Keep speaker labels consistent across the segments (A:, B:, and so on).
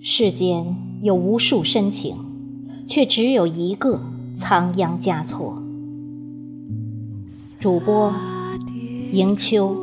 A: 世间有无数深情，却只有一个仓央嘉措。主播迎秋。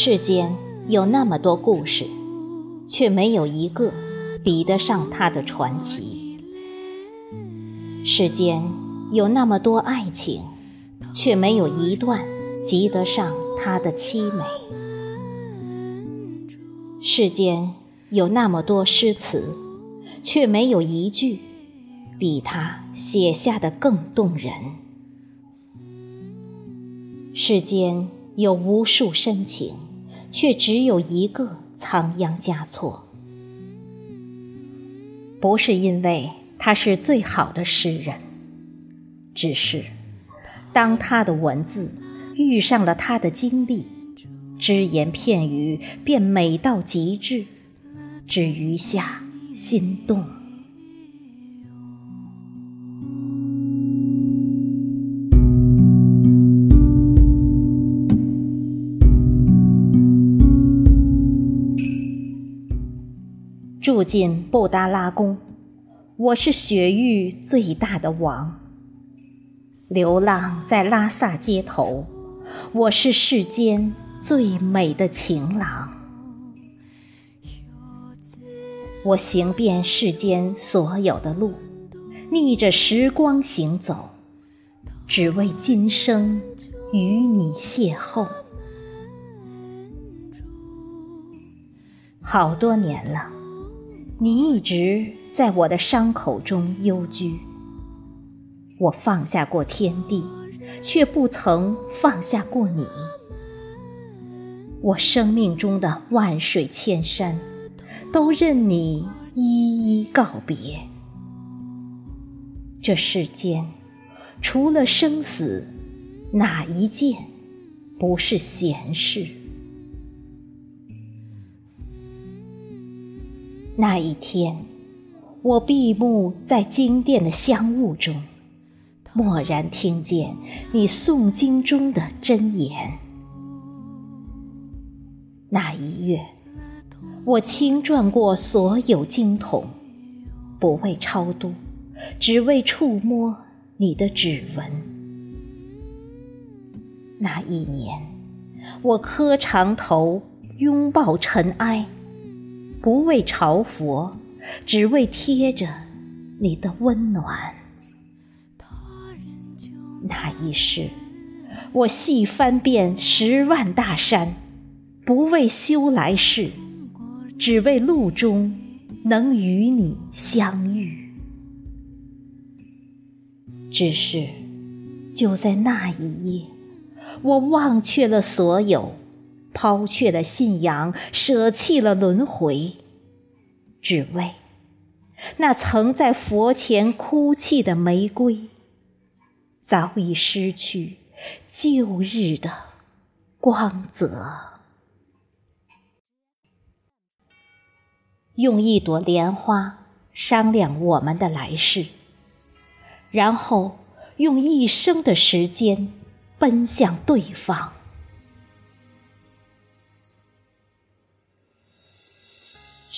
A: 世间有那么多故事，却没有一个比得上他的传奇。世间有那么多爱情，却没有一段及得上他的凄美。世间有那么多诗词，却没有一句比他写下的更动人。世间有无数深情。却只有一个仓央嘉措，不是因为他是最好的诗人，只是当他的文字遇上了他的经历，只言片语便美到极致，只余下心动。住进布达拉宫，我是雪域最大的王。流浪在拉萨街头，我是世间最美的情郎。我行遍世间所有的路，逆着时光行走，只为今生与你邂逅。好多年了。你一直在我的伤口中幽居，我放下过天地，却不曾放下过你。我生命中的万水千山，都任你一一告别。这世间，除了生死，哪一件不是闲事？那一天，我闭目在经殿的香雾中，蓦然听见你诵经中的真言。那一月，我轻转过所有经筒，不为超度，只为触摸你的指纹。那一年，我磕长头，拥抱尘埃。不为朝佛，只为贴着你的温暖。那一世，我细翻遍十万大山，不为修来世，只为路中能与你相遇。只是，就在那一夜，我忘却了所有。抛却了信仰，舍弃了轮回，只为那曾在佛前哭泣的玫瑰，早已失去旧日的光泽。用一朵莲花商量我们的来世，然后用一生的时间奔向对方。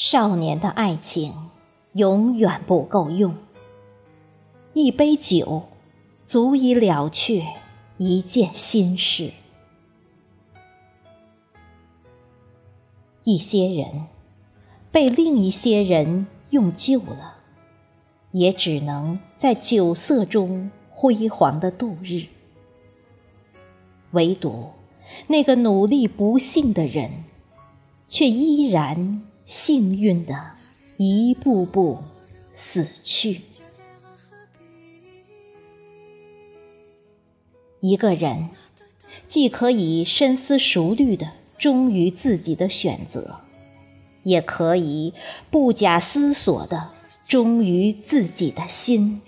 A: 少年的爱情永远不够用，一杯酒足以了却一件心事。一些人被另一些人用旧了，也只能在酒色中辉煌的度日。唯独那个努力不幸的人，却依然。幸运的一步步死去。一个人既可以深思熟虑的忠于自己的选择，也可以不假思索的忠于自己的心。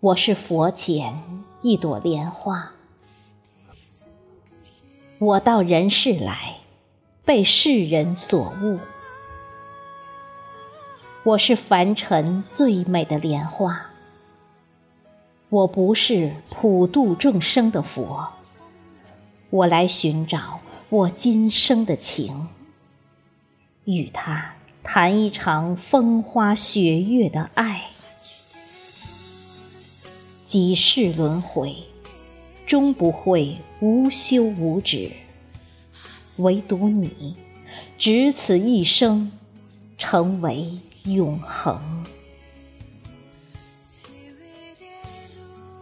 A: 我是佛前一朵莲花，我到人世来，被世人所误。我是凡尘最美的莲花，我不是普度众生的佛，我来寻找我今生的情，与他。谈一场风花雪月的爱，几世轮回，终不会无休无止。唯独你，只此一生，成为永恒。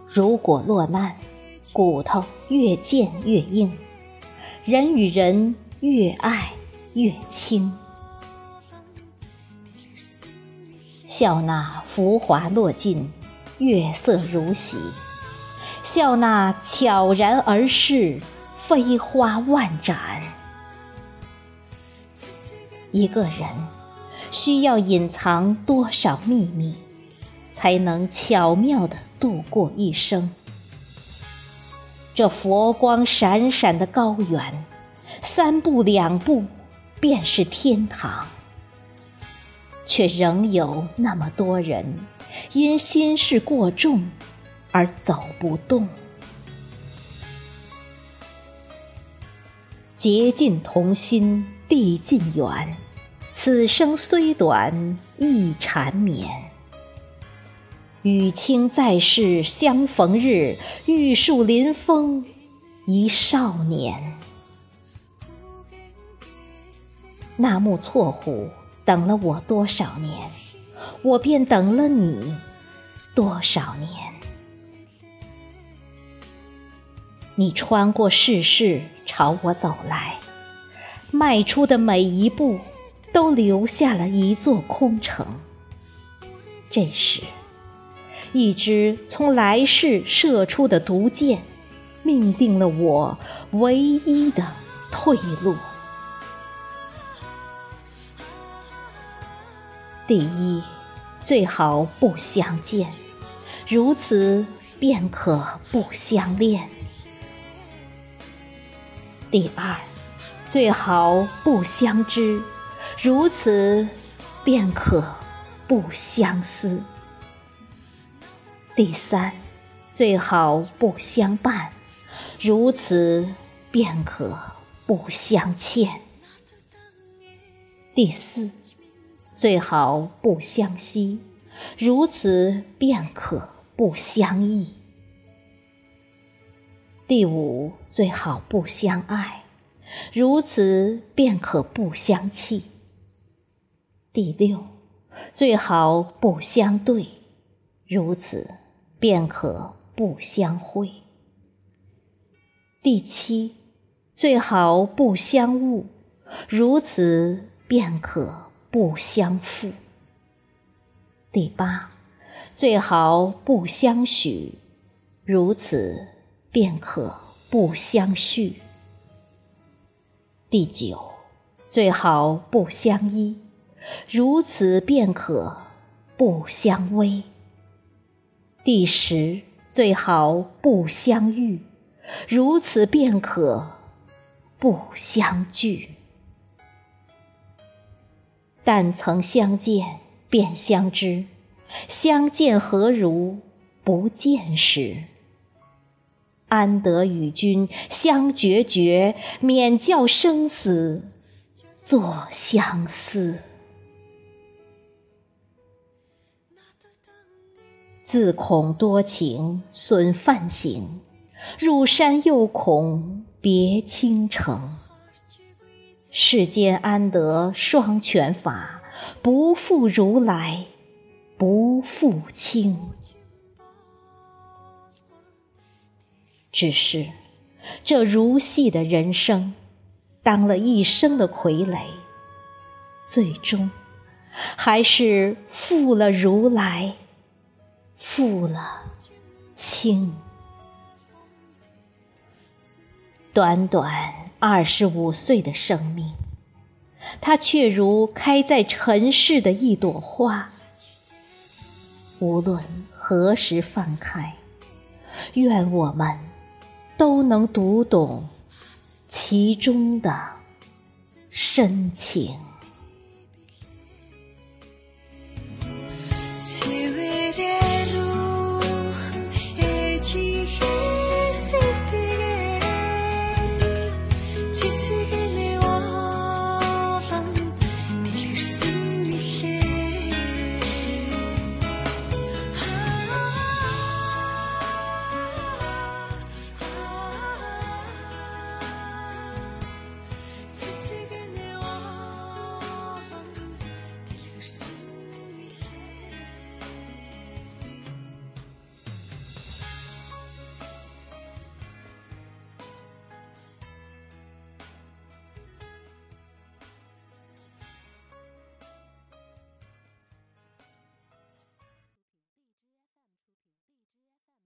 A: 如果落难，骨头越渐越硬，人与人越爱越亲。笑那浮华落尽，月色如洗；笑那悄然而逝，飞花万盏。一个人需要隐藏多少秘密，才能巧妙地度过一生？这佛光闪闪的高原，三步两步便是天堂。却仍有那么多人，因心事过重而走不动。结尽同心，地尽缘，此生虽短，亦缠绵。与卿在世相逢日，玉树临风一少年。那木错虎。等了我多少年，我便等了你多少年。你穿过世事朝我走来，迈出的每一步都留下了一座空城。这时，一支从来世射出的毒箭，命定了我唯一的退路。第一，最好不相见，如此便可不相恋。第二，最好不相知，如此便可不相思。第三，最好不相伴，如此便可不相欠。第四。最好不相惜，如此便可不相忆。第五，最好不相爱，如此便可不相弃。第六，最好不相对，如此便可不相会。第七，最好不相误，如此便可。不相负。第八，最好不相许，如此便可不相续。第九，最好不相依，如此便可不相偎。第十，最好不相遇，如此便可不相聚。但曾相见便相知，相见何如不见时？安得与君相决绝，免教生死作相思。自恐多情损梵行，入山又恐别倾城。世间安得双全法？不负如来，不负卿。只是这如戏的人生，当了一生的傀儡，最终还是负了如来，负了卿。短短。二十五岁的生命，他却如开在尘世的一朵花，无论何时翻开，愿我们都能读懂其中的深情。